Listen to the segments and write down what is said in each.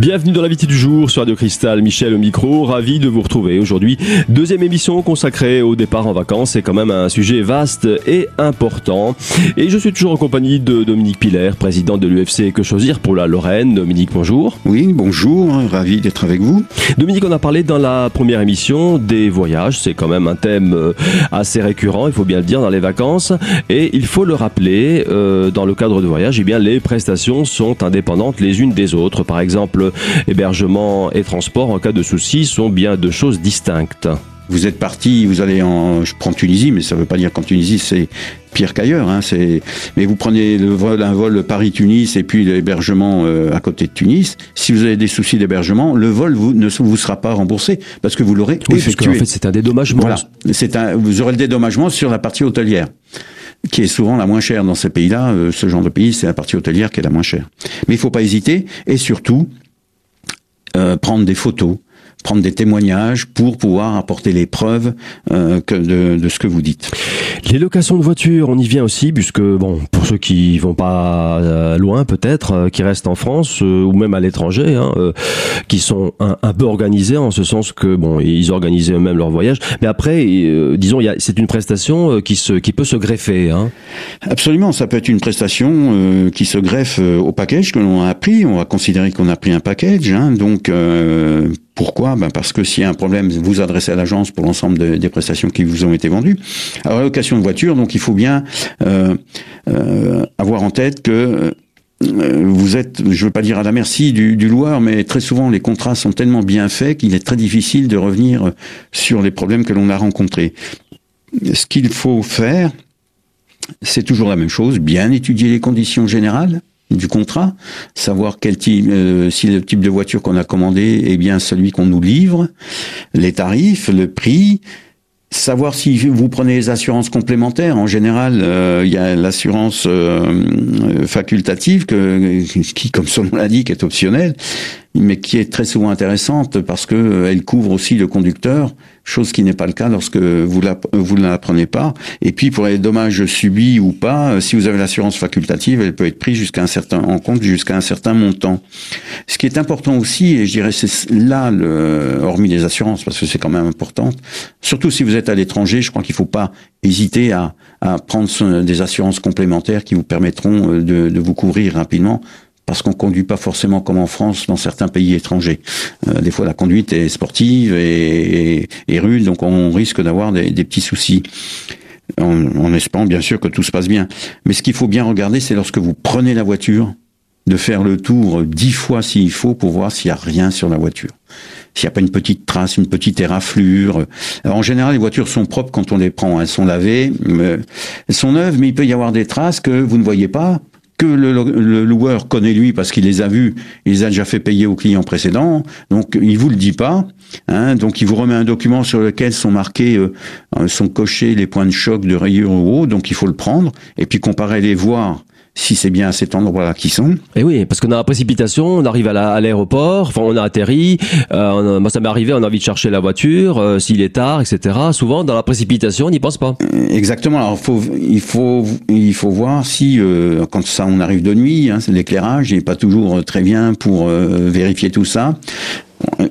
Bienvenue dans l'invité du jour sur Radio Cristal, Michel au micro, ravi de vous retrouver aujourd'hui. Deuxième émission consacrée au départ en vacances, c'est quand même un sujet vaste et important. Et je suis toujours en compagnie de Dominique Piller, président de l'UFC Que Choisir pour la Lorraine. Dominique, bonjour. Oui, bonjour, ravi d'être avec vous. Dominique, on a parlé dans la première émission des voyages, c'est quand même un thème euh, assez récurrent, il faut bien le dire, dans les vacances. Et il faut le rappeler, euh, dans le cadre de voyage, eh bien, les prestations sont indépendantes les unes des autres. Par exemple, hébergement et transport en cas de souci sont bien deux choses distinctes. Vous êtes parti, vous allez en, je prends Tunisie, mais ça ne veut pas dire qu'en Tunisie c'est pire qu'ailleurs. Hein, c'est, mais vous prenez le vol, un vol Paris-Tunis et puis l'hébergement euh, à côté de Tunis. Si vous avez des soucis d'hébergement, le vol vous, ne vous sera pas remboursé parce que vous l'aurez oui, effectué. en fait, c'est un dédommagement. Voilà, c'est un, vous aurez le dédommagement sur la partie hôtelière qui est souvent la moins chère dans ces pays-là. Euh, ce genre de pays, c'est la partie hôtelière qui est la moins chère. Mais il faut pas hésiter et surtout euh, prendre des photos, prendre des témoignages pour pouvoir apporter les preuves euh, que de, de, ce que vous dites. Les locations de voitures, on y vient aussi, puisque bon, pour ceux qui vont pas euh, loin peut-être, euh, qui restent en France euh, ou même à l'étranger, hein, qui sont un, un, peu organisés en ce sens que bon, ils organisent eux-mêmes leur voyage. Mais après, disons, c'est une prestation qui se, qui peut se greffer. Hein. Absolument, ça peut être une prestation qui se greffe au package que l'on a pris. On va considérer qu'on a pris un package, hein, donc pourquoi? Ben Parce que s'il y a un problème, vous adressez à l'agence pour l'ensemble de, des prestations qui vous ont été vendues. Alors, location de voiture, donc il faut bien euh, euh, avoir en tête que euh, vous êtes, je ne veux pas dire à la merci du, du, loueur, mais très souvent les contrats sont tellement bien faits qu'il est très difficile de revenir sur les problèmes que l'on a rencontrés. Ce qu'il faut faire, c'est toujours la même chose, bien étudier les conditions générales, du contrat, savoir quel type, euh, si le type de voiture qu'on a commandé est bien celui qu'on nous livre, les tarifs, le prix, savoir si vous prenez les assurances complémentaires. En général, euh, il y a l'assurance euh, facultative que, qui, comme son nom l'indique, est optionnelle mais qui est très souvent intéressante parce que euh, elle couvre aussi le conducteur, chose qui n'est pas le cas lorsque vous la, vous ne la prenez pas. Et puis pour les dommages subis ou pas, euh, si vous avez l'assurance facultative, elle peut être prise jusqu'à un certain en compte jusqu'à un certain montant. Ce qui est important aussi, et je dirais c'est là le, hormis les assurances parce que c'est quand même important, surtout si vous êtes à l'étranger, je crois qu'il faut pas hésiter à, prendre des assurances complémentaires qui vous permettront euh, de vous couvrir rapidement parce qu'on conduit pas forcément comme en France dans certains pays étrangers. Euh, des fois, la conduite est sportive et, rude, donc on risque d'avoir des, petits soucis. En, en, espérant bien sûr que tout se passe bien. Mais ce qu'il faut bien regarder, c'est lorsque vous prenez la voiture, de faire le tour dix fois s'il faut pour voir s'il y a rien sur la voiture. S'il n'y a pas une petite trace, une petite éraflure. En général, les voitures sont propres quand on les prend. Elles sont lavées, elles sont neuves, mais il peut y avoir des traces que vous ne voyez pas que le, loueur connaît lui parce qu'il les a vus, il les a déjà fait payer aux clients précédents, donc il vous le dit pas, hein, donc il vous remet un document sur lequel sont marqués, euh, sont cochés les points de choc de rayure ou donc il faut le prendre. Et puis comparer les voir si c'est bien à cet endroit-là qu'ils sont. Et oui, parce qu'on a la précipitation, on arrive à l'aéroport, enfin on a atterri, euh, moi ça m'est arrivé, on a envie de chercher la voiture, euh, s'il est tard, etc. Souvent dans la précipitation, on n'y pense pas. Euh, exactement. Alors faut, il faut, il faut voir si euh, quand ça on arrive de nuit, hein, l'éclairage n'est pas toujours très bien pour euh, vérifier tout ça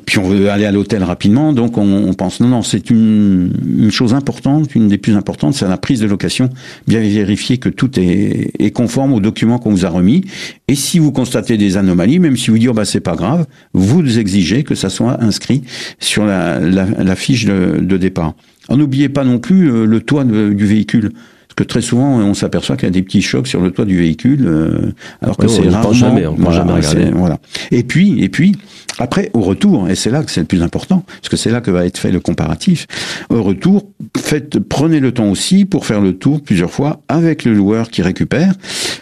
puis on veut aller à l'hôtel rapidement, donc on, pense non non c'est une, chose importante, une des plus importantes, c'est la prise de location, bien vérifier que tout est, conforme aux documents qu'on vous a remis, et si vous constatez des anomalies, même si vous dites oh, bah c'est pas grave, vous exigez que ça soit inscrit sur la, fiche de, de départ. N'oubliez pas non plus euh, le toit du véhicule que très souvent on s'aperçoit qu'il y a des petits chocs sur le toit du véhicule, euh, alors que c'est rarement. Jamais, on voilà, jamais regarder. Voilà. Et puis, et puis, après, au retour, et c'est là que c'est le plus important, parce que c'est là que va être fait le comparatif. Au retour, faites, prenez le temps aussi pour faire le tour plusieurs fois avec le loueur qui récupère,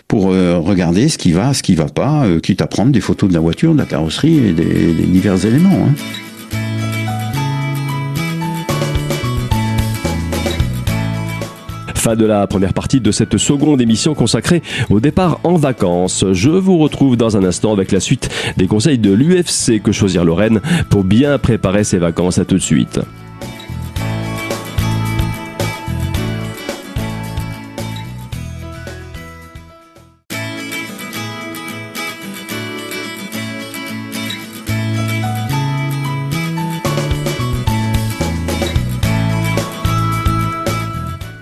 pour euh, regarder ce qui va, ce qui va pas, euh, quitte à prendre des photos de la voiture, de la carrosserie et des, des divers éléments. Hein. De la première partie de cette seconde émission consacrée au départ en vacances. Je vous retrouve dans un instant avec la suite des conseils de l'UFC que choisir Lorraine pour bien préparer ses vacances. À tout de suite.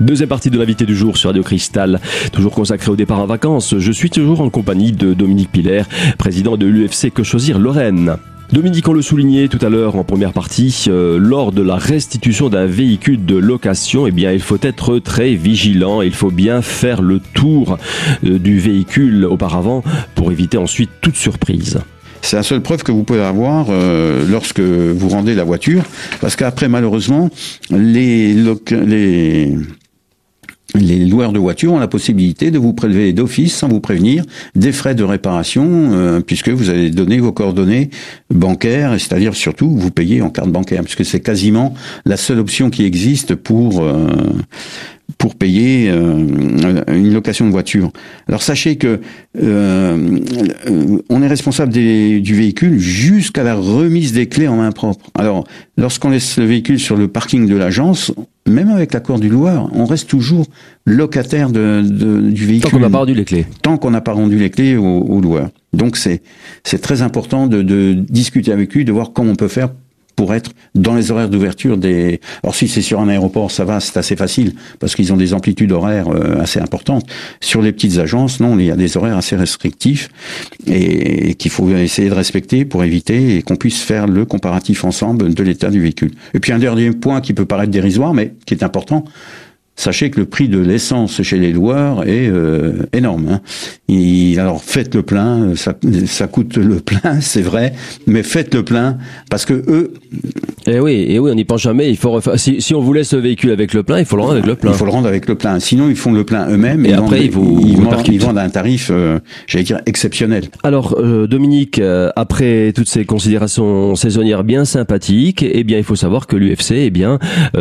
Deuxième partie de l'invité du jour sur Radio Cristal, toujours consacré au départ en vacances. Je suis toujours en compagnie de Dominique Piller, président de l'UFC Que Choisir Lorraine. Dominique, on le soulignait tout à l'heure en première partie, euh, lors de la restitution d'un véhicule de location, eh bien, il faut être très vigilant. Il faut bien faire le tour euh, du véhicule auparavant pour éviter ensuite toute surprise. C'est la seule preuve que vous pouvez avoir euh, lorsque vous rendez la voiture, parce qu'après, malheureusement, les, les les loueurs de voitures ont la possibilité de vous prélever d'office, sans vous prévenir, des frais de réparation, euh, puisque vous allez donner vos coordonnées bancaires, c'est-à-dire surtout vous payez en carte bancaire, puisque c'est quasiment la seule option qui existe pour euh, pour payer euh, une location de voiture. Alors sachez que euh, on est responsable des, du véhicule jusqu'à la remise des clés en main propre. Alors lorsqu'on laisse le véhicule sur le parking de l'agence, même avec l'accord du loueur, on reste toujours locataire de, de du véhicule. Tant qu'on n'a pas rendu les clés. Tant qu'on n'a pas rendu les clés au, au loueur. Donc c'est c'est très important de, de discuter avec lui, de voir comment on peut faire pour être dans les horaires d'ouverture des. Alors si c'est sur un aéroport, ça va, c'est assez facile parce qu'ils ont des amplitudes horaires euh, assez importantes. Sur les petites agences, non, il y a des horaires assez restrictifs et qu'il faut essayer de respecter pour éviter et qu'on puisse faire le comparatif ensemble de l'état du véhicule. Et puis un dernier point qui peut paraître dérisoire, mais qui est important, Sachez que le prix de l'essence chez les loueurs est euh, énorme. Hein. alors faites le plein, ça, ça coûte le plein, c'est vrai, mais faites le plein parce que eux. Eh oui, et oui, on n'y pense jamais. Il faut si, si, on vous laisse le véhicule avec le plein, il faut le rendre avec le plein. Il faut le rendre avec le plein. Sinon, ils font le plein eux-mêmes et, après ils, vous, ils, vendent, ils, vendent, un tarif, euh, j'allais dire exceptionnel. Alors euh, Dominique, euh, après toutes ces considérations saisonnières bien sympathiques, eh bien il faut savoir que l'UFC, eh bien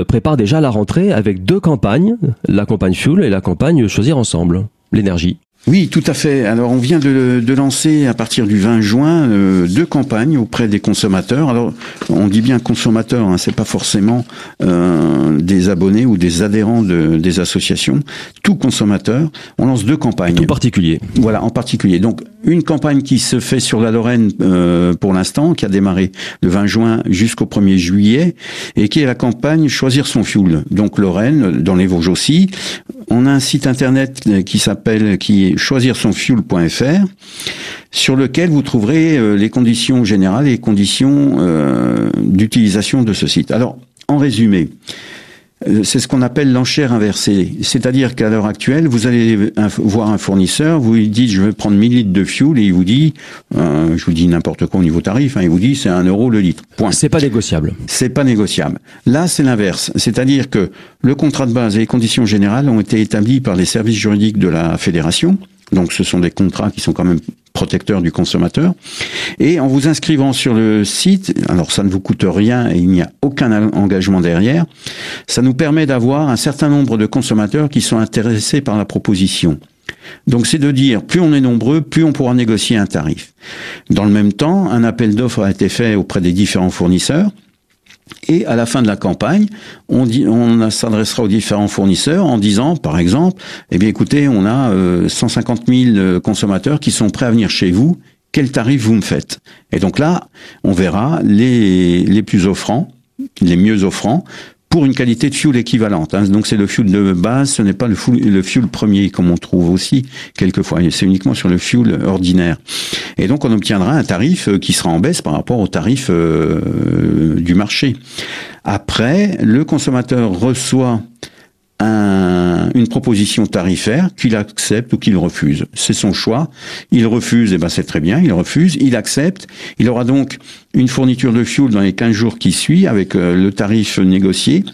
prépare déjà la rentrée avec deux campagnes la campagne Fuel et la campagne Choisir Ensemble, l'énergie. Oui, tout à fait. Alors, on vient de, de lancer à partir du 20 juin euh, deux campagnes auprès des consommateurs. Alors, on dit bien consommateurs, hein, c'est pas forcément euh, des abonnés ou des adhérents de, des associations. Tout consommateur. On lance deux campagnes. Tout particulier. Voilà, en particulier. Donc, une campagne qui se fait sur la Lorraine euh, pour l'instant, qui a démarré le 20 juin jusqu'au 1er juillet, et qui est la campagne Choisir son fuel. Donc, Lorraine, dans les Vosges aussi. On a un site internet qui s'appelle, qui est choisirsonfuel.fr sur lequel vous trouverez euh, les conditions générales et conditions euh, d'utilisation de ce site. Alors, en résumé, euh, c'est ce qu'on appelle l'enchère inversée. C'est-à-dire qu'à l'heure actuelle, vous allez voir un fournisseur, vous lui dites je vais prendre 1000 litres de fuel et il vous dit, je vous dis n'importe quoi au niveau tarif, hein, il vous dit c'est un euro le litre. Point. C'est pas négociable. C'est pas négociable. Là, c'est l'inverse. C'est-à-dire que le contrat de base et les conditions générales ont été établis par les services juridiques de la fédération. Donc ce sont des contrats qui sont quand même protecteurs du consommateur. Et en vous inscrivant sur le site, alors ça ne vous coûte rien et il n'y a aucun engagement derrière, ça nous permet d'avoir un certain nombre de consommateurs qui sont intéressés par la proposition. Donc c'est de dire, plus on est nombreux, plus on pourra négocier un tarif. Dans le même temps, un appel d'offres a été fait auprès des différents fournisseurs. Et à la fin de la campagne, on, s'adressera aux différents fournisseurs en disant, par exemple, eh bien écoutez, on a 150 euh, 000 consommateurs qui sont prêts à venir chez vous. Quel tarif vous me faites? Et donc là, on verra les, les plus offrants, les mieux offrants, pour une qualité de fuel équivalente. Hein. Donc c'est le fuel de base, ce n'est pas le fuel, premier comme on trouve aussi quelquefois. C'est uniquement sur le fuel ordinaire. Et donc on obtiendra un tarif euh, qui sera en baisse par rapport au tarif euh, du marché. Après, le consommateur reçoit un, une proposition tarifaire qu'il accepte ou qu'il refuse. C'est son choix. Il refuse, et eh ben c'est très bien, il refuse, il accepte. Il aura donc une fourniture de fuel dans les 15 jours qui suivent avec euh, le tarif négocié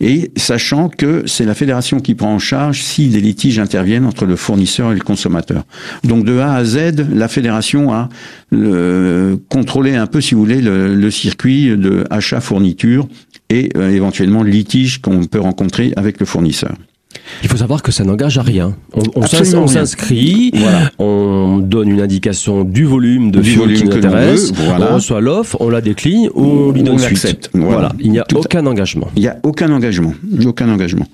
et sachant que c'est la fédération qui prend en charge si des litiges interviennent entre le fournisseur et le consommateur. Donc de A à Z, la fédération a le, contrôlé un peu, si vous voulez, le, le circuit de achat-fourniture et euh, éventuellement le litige qu'on peut rencontrer avec le fournisseur. Il faut savoir que ça n'engage à rien. On, on s'inscrit, on donne une indication du volume de fuel qui nous intéresse, on reçoit l'offre, on la décline ou on lui donne suite. Voilà. voilà. Il n'y a aucun engagement. Il n'y a aucun engagement. Aucun engagement.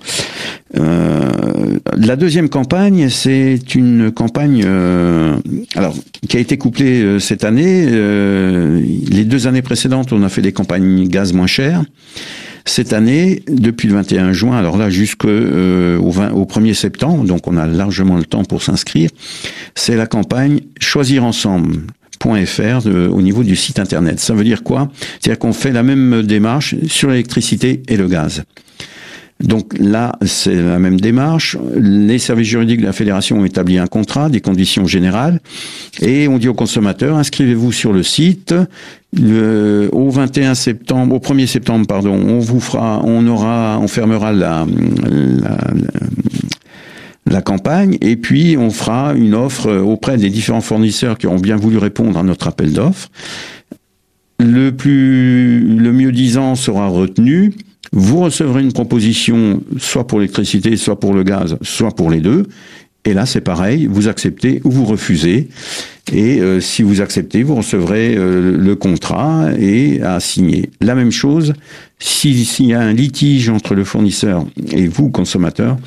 Euh, la deuxième campagne, c'est une campagne euh, alors qui a été couplée euh, cette année. Les deux années précédentes, on a fait des campagnes gaz moins chères. Cette année, depuis le 21 juin, alors là jusqu'au euh, au 1er septembre, donc on a largement le temps pour s'inscrire, c'est la campagne Choisir ensemble .fr au niveau du site internet. Ça veut dire quoi? C'est-à-dire qu'on fait la même démarche sur l'électricité et le gaz. Donc là, c'est la même démarche. Les services juridiques de la fédération ont établi un contrat, des conditions générales, et on dit aux consommateurs inscrivez-vous sur le site. Au 21 septembre, au 1er septembre, pardon, on vous fera, on aura, on fermera la, la, la campagne et puis on fera une offre auprès des différents fournisseurs qui ont bien voulu répondre à notre appel d'offres. Le plus, le mieux disant sera retenu vous recevrez une proposition soit pour l'électricité, soit pour le gaz, soit pour les deux. Et là, c'est pareil, vous acceptez ou vous refusez. Et euh, si vous acceptez, vous recevrez euh, le contrat et à signer. La même chose, s'il y a un litige entre le fournisseur et vous, consommateur,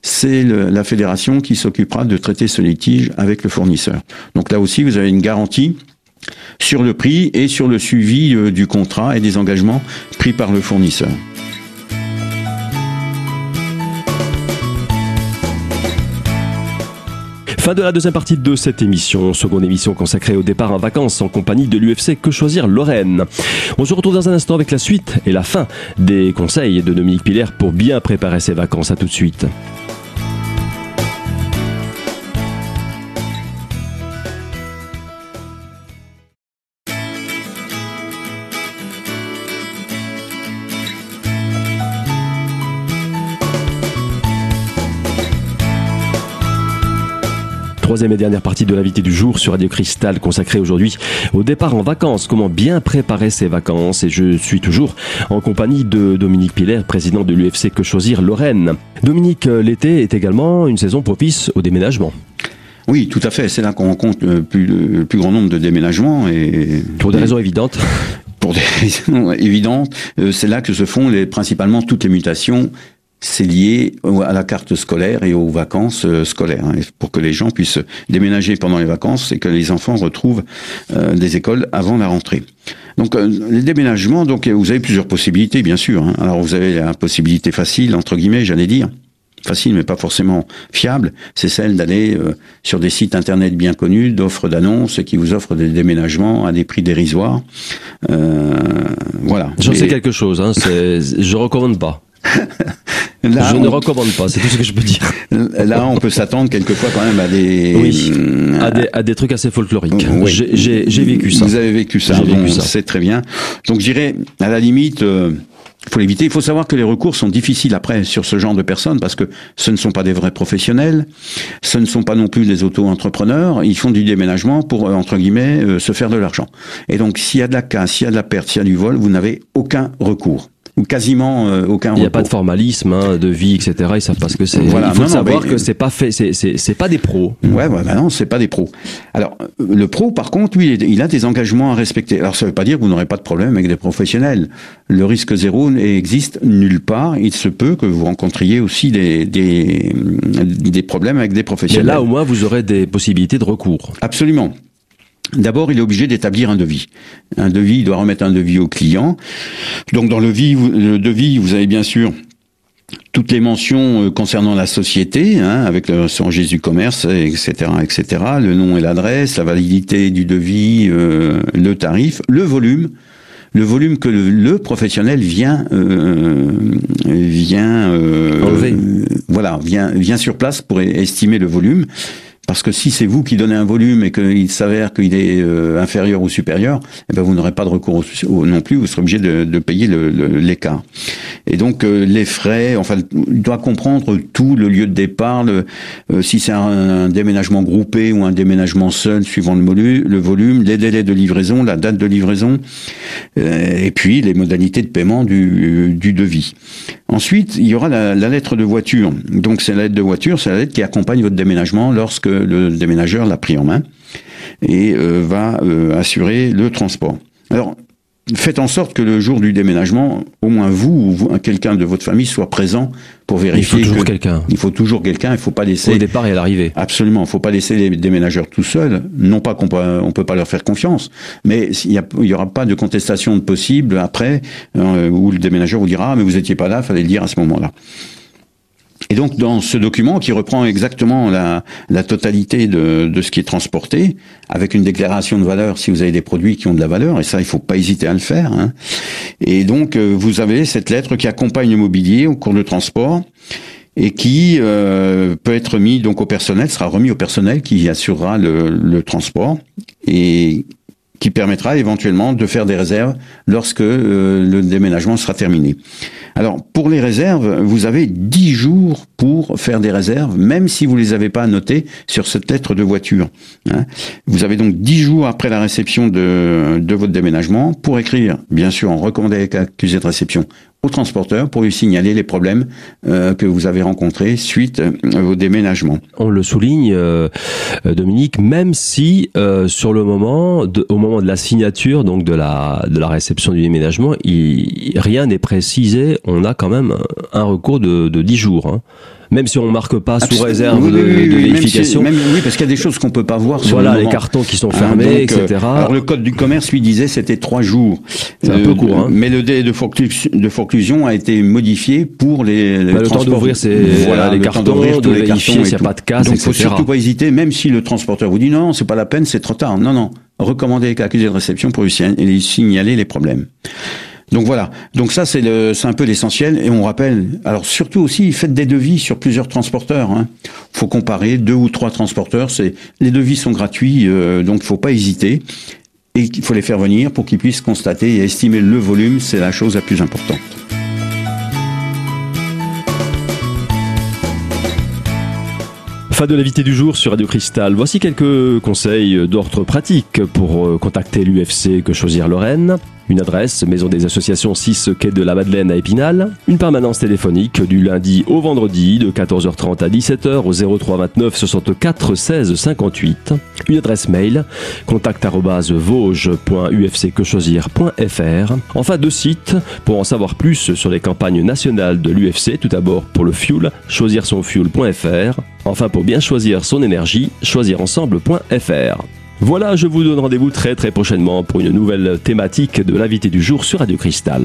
c'est la fédération qui s'occupera de traiter ce litige avec le fournisseur. Donc là aussi, vous avez une garantie sur le prix et sur le suivi euh, du contrat et des engagements pris par le fournisseur. Fin de la deuxième partie de cette émission, seconde émission consacrée au départ en vacances en compagnie de l'UFC Que Choisir Lorraine. On se retrouve dans un instant avec la suite et la fin des conseils de Dominique Piller pour bien préparer ses vacances. À tout de suite. Troisième et dernière partie de l'invité du jour sur Radio Cristal consacrée aujourd'hui au départ en vacances. Comment bien préparer ses vacances? Et je suis toujours en compagnie de Dominique Piller, président de l'UFC Que Choisir Lorraine. Dominique, euh, l'été est également une saison propice au déménagement. Oui, tout à fait. C'est là qu'on rencontre le plus, plus, grand nombre de déménagements. Et, Pour des raisons évidentes pour des raisons évidentes, euh, c'est là que se font les, principalement toutes les mutations c'est lié à la carte scolaire et aux vacances euh, scolaires, hein, pour que les gens puissent déménager pendant les vacances et que les enfants retrouvent euh, des écoles avant la rentrée. Donc euh, les déménagements, donc vous avez plusieurs possibilités, bien sûr. Hein. Alors vous avez la possibilité facile, entre guillemets, j'allais dire, facile mais pas forcément fiable, c'est celle d'aller sur des sites internet bien connus, d'offres d'annonces qui vous offrent des déménagements à des prix dérisoires. voilà. J'en sais quelque chose, hein, je recommande pas. je ne recommande pas, c'est tout ce que je peux dire. Là, on peut s'attendre quelquefois quand même à des... Oui, à des, à des trucs assez folkloriques. J'ai vécu ça. Vous avez vécu ça, c'est très bien. Donc je dirais, à la limite... Euh, faut l'éviter. Il faut savoir que les recours sont difficiles après sur ce genre de personnes parce que ce ne sont pas des vrais professionnels, ce ne sont pas non plus des auto-entrepreneurs. Ils font du déménagement pour euh, entre guillemets euh, se faire de l'argent. Et donc s'il y a de la casse, s'il y a de la perte, s'il y a du vol, vous n'avez aucun recours ou quasiment euh, aucun. Il n'y a pas de formalisme, hein, de vie, etc. Ils savent pas ce que c'est. Voilà, il faut savoir que c'est pas fait, c'est pas des pros. Ouais, ouais, bah non, c'est pas des pros. Alors le pro, par contre, lui, il a des engagements à respecter. Alors ça veut pas dire que vous n'aurez pas de problème avec des professionnels. Le risque zéro n'existe nulle part. Il se peut que vous rencontriez aussi des des, des problèmes avec des professionnels. Mais là, au moins, vous aurez des possibilités de recours. Absolument. D'abord, il est obligé d'établir un devis. Un devis, il doit remettre un devis au client. Donc, dans le, devis, vous avez bien sûr toutes les mentions euh, concernant la société, hein, avec le registre du commerce, etc., etc., le nom et l'adresse, la validité du devis, euh, le tarif, le volume, le volume que le, professionnel vient euh, vient voilà vient vient sur place pour estimer le volume parce que si c'est vous qui donnez un volume et qu'il s'avère qu'il est euh, inférieur ou supérieur, eh ben vous n'aurez pas de recours non plus, vous serez obligé de, de payer l'écart. Et donc euh, les frais, enfin, il doit comprendre tout, le lieu de départ, le, euh, si c'est un, déménagement groupé ou un déménagement seul, suivant le, le volume, les délais de livraison, la date de livraison, et puis les modalités de paiement du, du devis. Ensuite, il y aura la, la lettre de voiture. Donc c'est la lettre de voiture, c'est la lettre qui accompagne votre déménagement lorsque le déménageur l'a pris en main et euh, va euh, assurer le transport. Alors, faites en sorte que le jour du déménagement, au moins vous ou quelqu'un de votre famille soit présent pour vérifier. Il faut toujours quelqu'un. Il faut toujours quelqu'un. Il faut pas laisser. Au départ et à l'arrivée. Absolument. Il faut pas laisser les déménageurs tout seuls. Non pas qu'on peut, on peut pas leur faire confiance, mais il y, il y aura pas de contestation de possible après euh, où le déménageur vous dira ah, mais vous étiez pas là, fallait le dire à ce moment-là. Et donc dans ce document qui reprend exactement la, la totalité de, de, ce qui est transporté, avec une déclaration de valeur si vous avez des produits qui ont de la valeur, et ça il faut pas hésiter à le faire. Hein. Et donc euh, vous avez cette lettre qui accompagne le mobilier au cours de transport et qui euh, peut être mis donc au personnel, sera remis au personnel qui assurera le, le transport et qui permettra éventuellement de faire des réserves lorsque euh, le déménagement sera terminé. Alors pour les réserves, vous avez 10 jours pour faire des réserves, même si vous les avez pas notées sur cette lettre de voiture. Hein. Vous avez donc 10 jours après la réception de, de votre déménagement pour écrire, bien sûr en recommandé avec accusé de réception au transporteur pour lui signaler les problèmes euh, que vous avez rencontrés suite euh, au déménagement. On le souligne, euh, Dominique, même si sur le moment, au moment de la signature, donc de la de la réception du déménagement, il, rien n'est précisé. On a quand même un recours de, de 10 jours. Hein même si on marque pas sous réserve de, vérification. oui, parce qu'il y a des choses qu'on peut pas voir. Sur voilà, les cartons qui sont ah, fermés, etc. alors le code du commerce lui disait c'était trois jours. C'est un peu court. Hein. Mais le délai de, forclusion a été modifié pour les, les bah, le temps d'ouvrir voilà, les cartons, de vérifier s'il n'y a pas de casse, Donc, il faut surtout pas hésiter, même si le transporteur vous dit non, c'est pas la peine, c'est trop tard. Non, non. Recommandez les accusés de réception pour lui signaler les problèmes. Donc voilà. Donc ça c'est le, c'est un peu l'essentiel. Et on rappelle. Alors surtout aussi, faites des devis sur plusieurs transporteurs. Hein. Faut comparer deux ou trois transporteurs. C'est les devis sont gratuits, euh, donc faut pas hésiter. Et il faut les faire venir pour qu'ils puissent constater et estimer le volume. C'est la chose la plus importante. Fin de l'invité du jour sur Radio Cristal. Voici quelques conseils d'ordre pratique pour euh, contacter l'UFC Que Choisir Lorraine. Une adresse, Maison des Associations 6 Quai de la Madeleine à Épinal. Une permanence téléphonique du lundi au vendredi de 14h30 à 17h au 03 29 64 16 58. Une adresse mail, contact.vosges.ufcquechoisir.fr. Enfin, deux sites pour en savoir plus sur les campagnes nationales de l'UFC. Tout d'abord pour le fuel, choisirsonfuel.fr. Enfin, pour bien choisir son énergie, choisirensemble.fr. Voilà, je vous donne rendez-vous très très prochainement pour une nouvelle thématique de l'invité du jour sur Radio Cristal.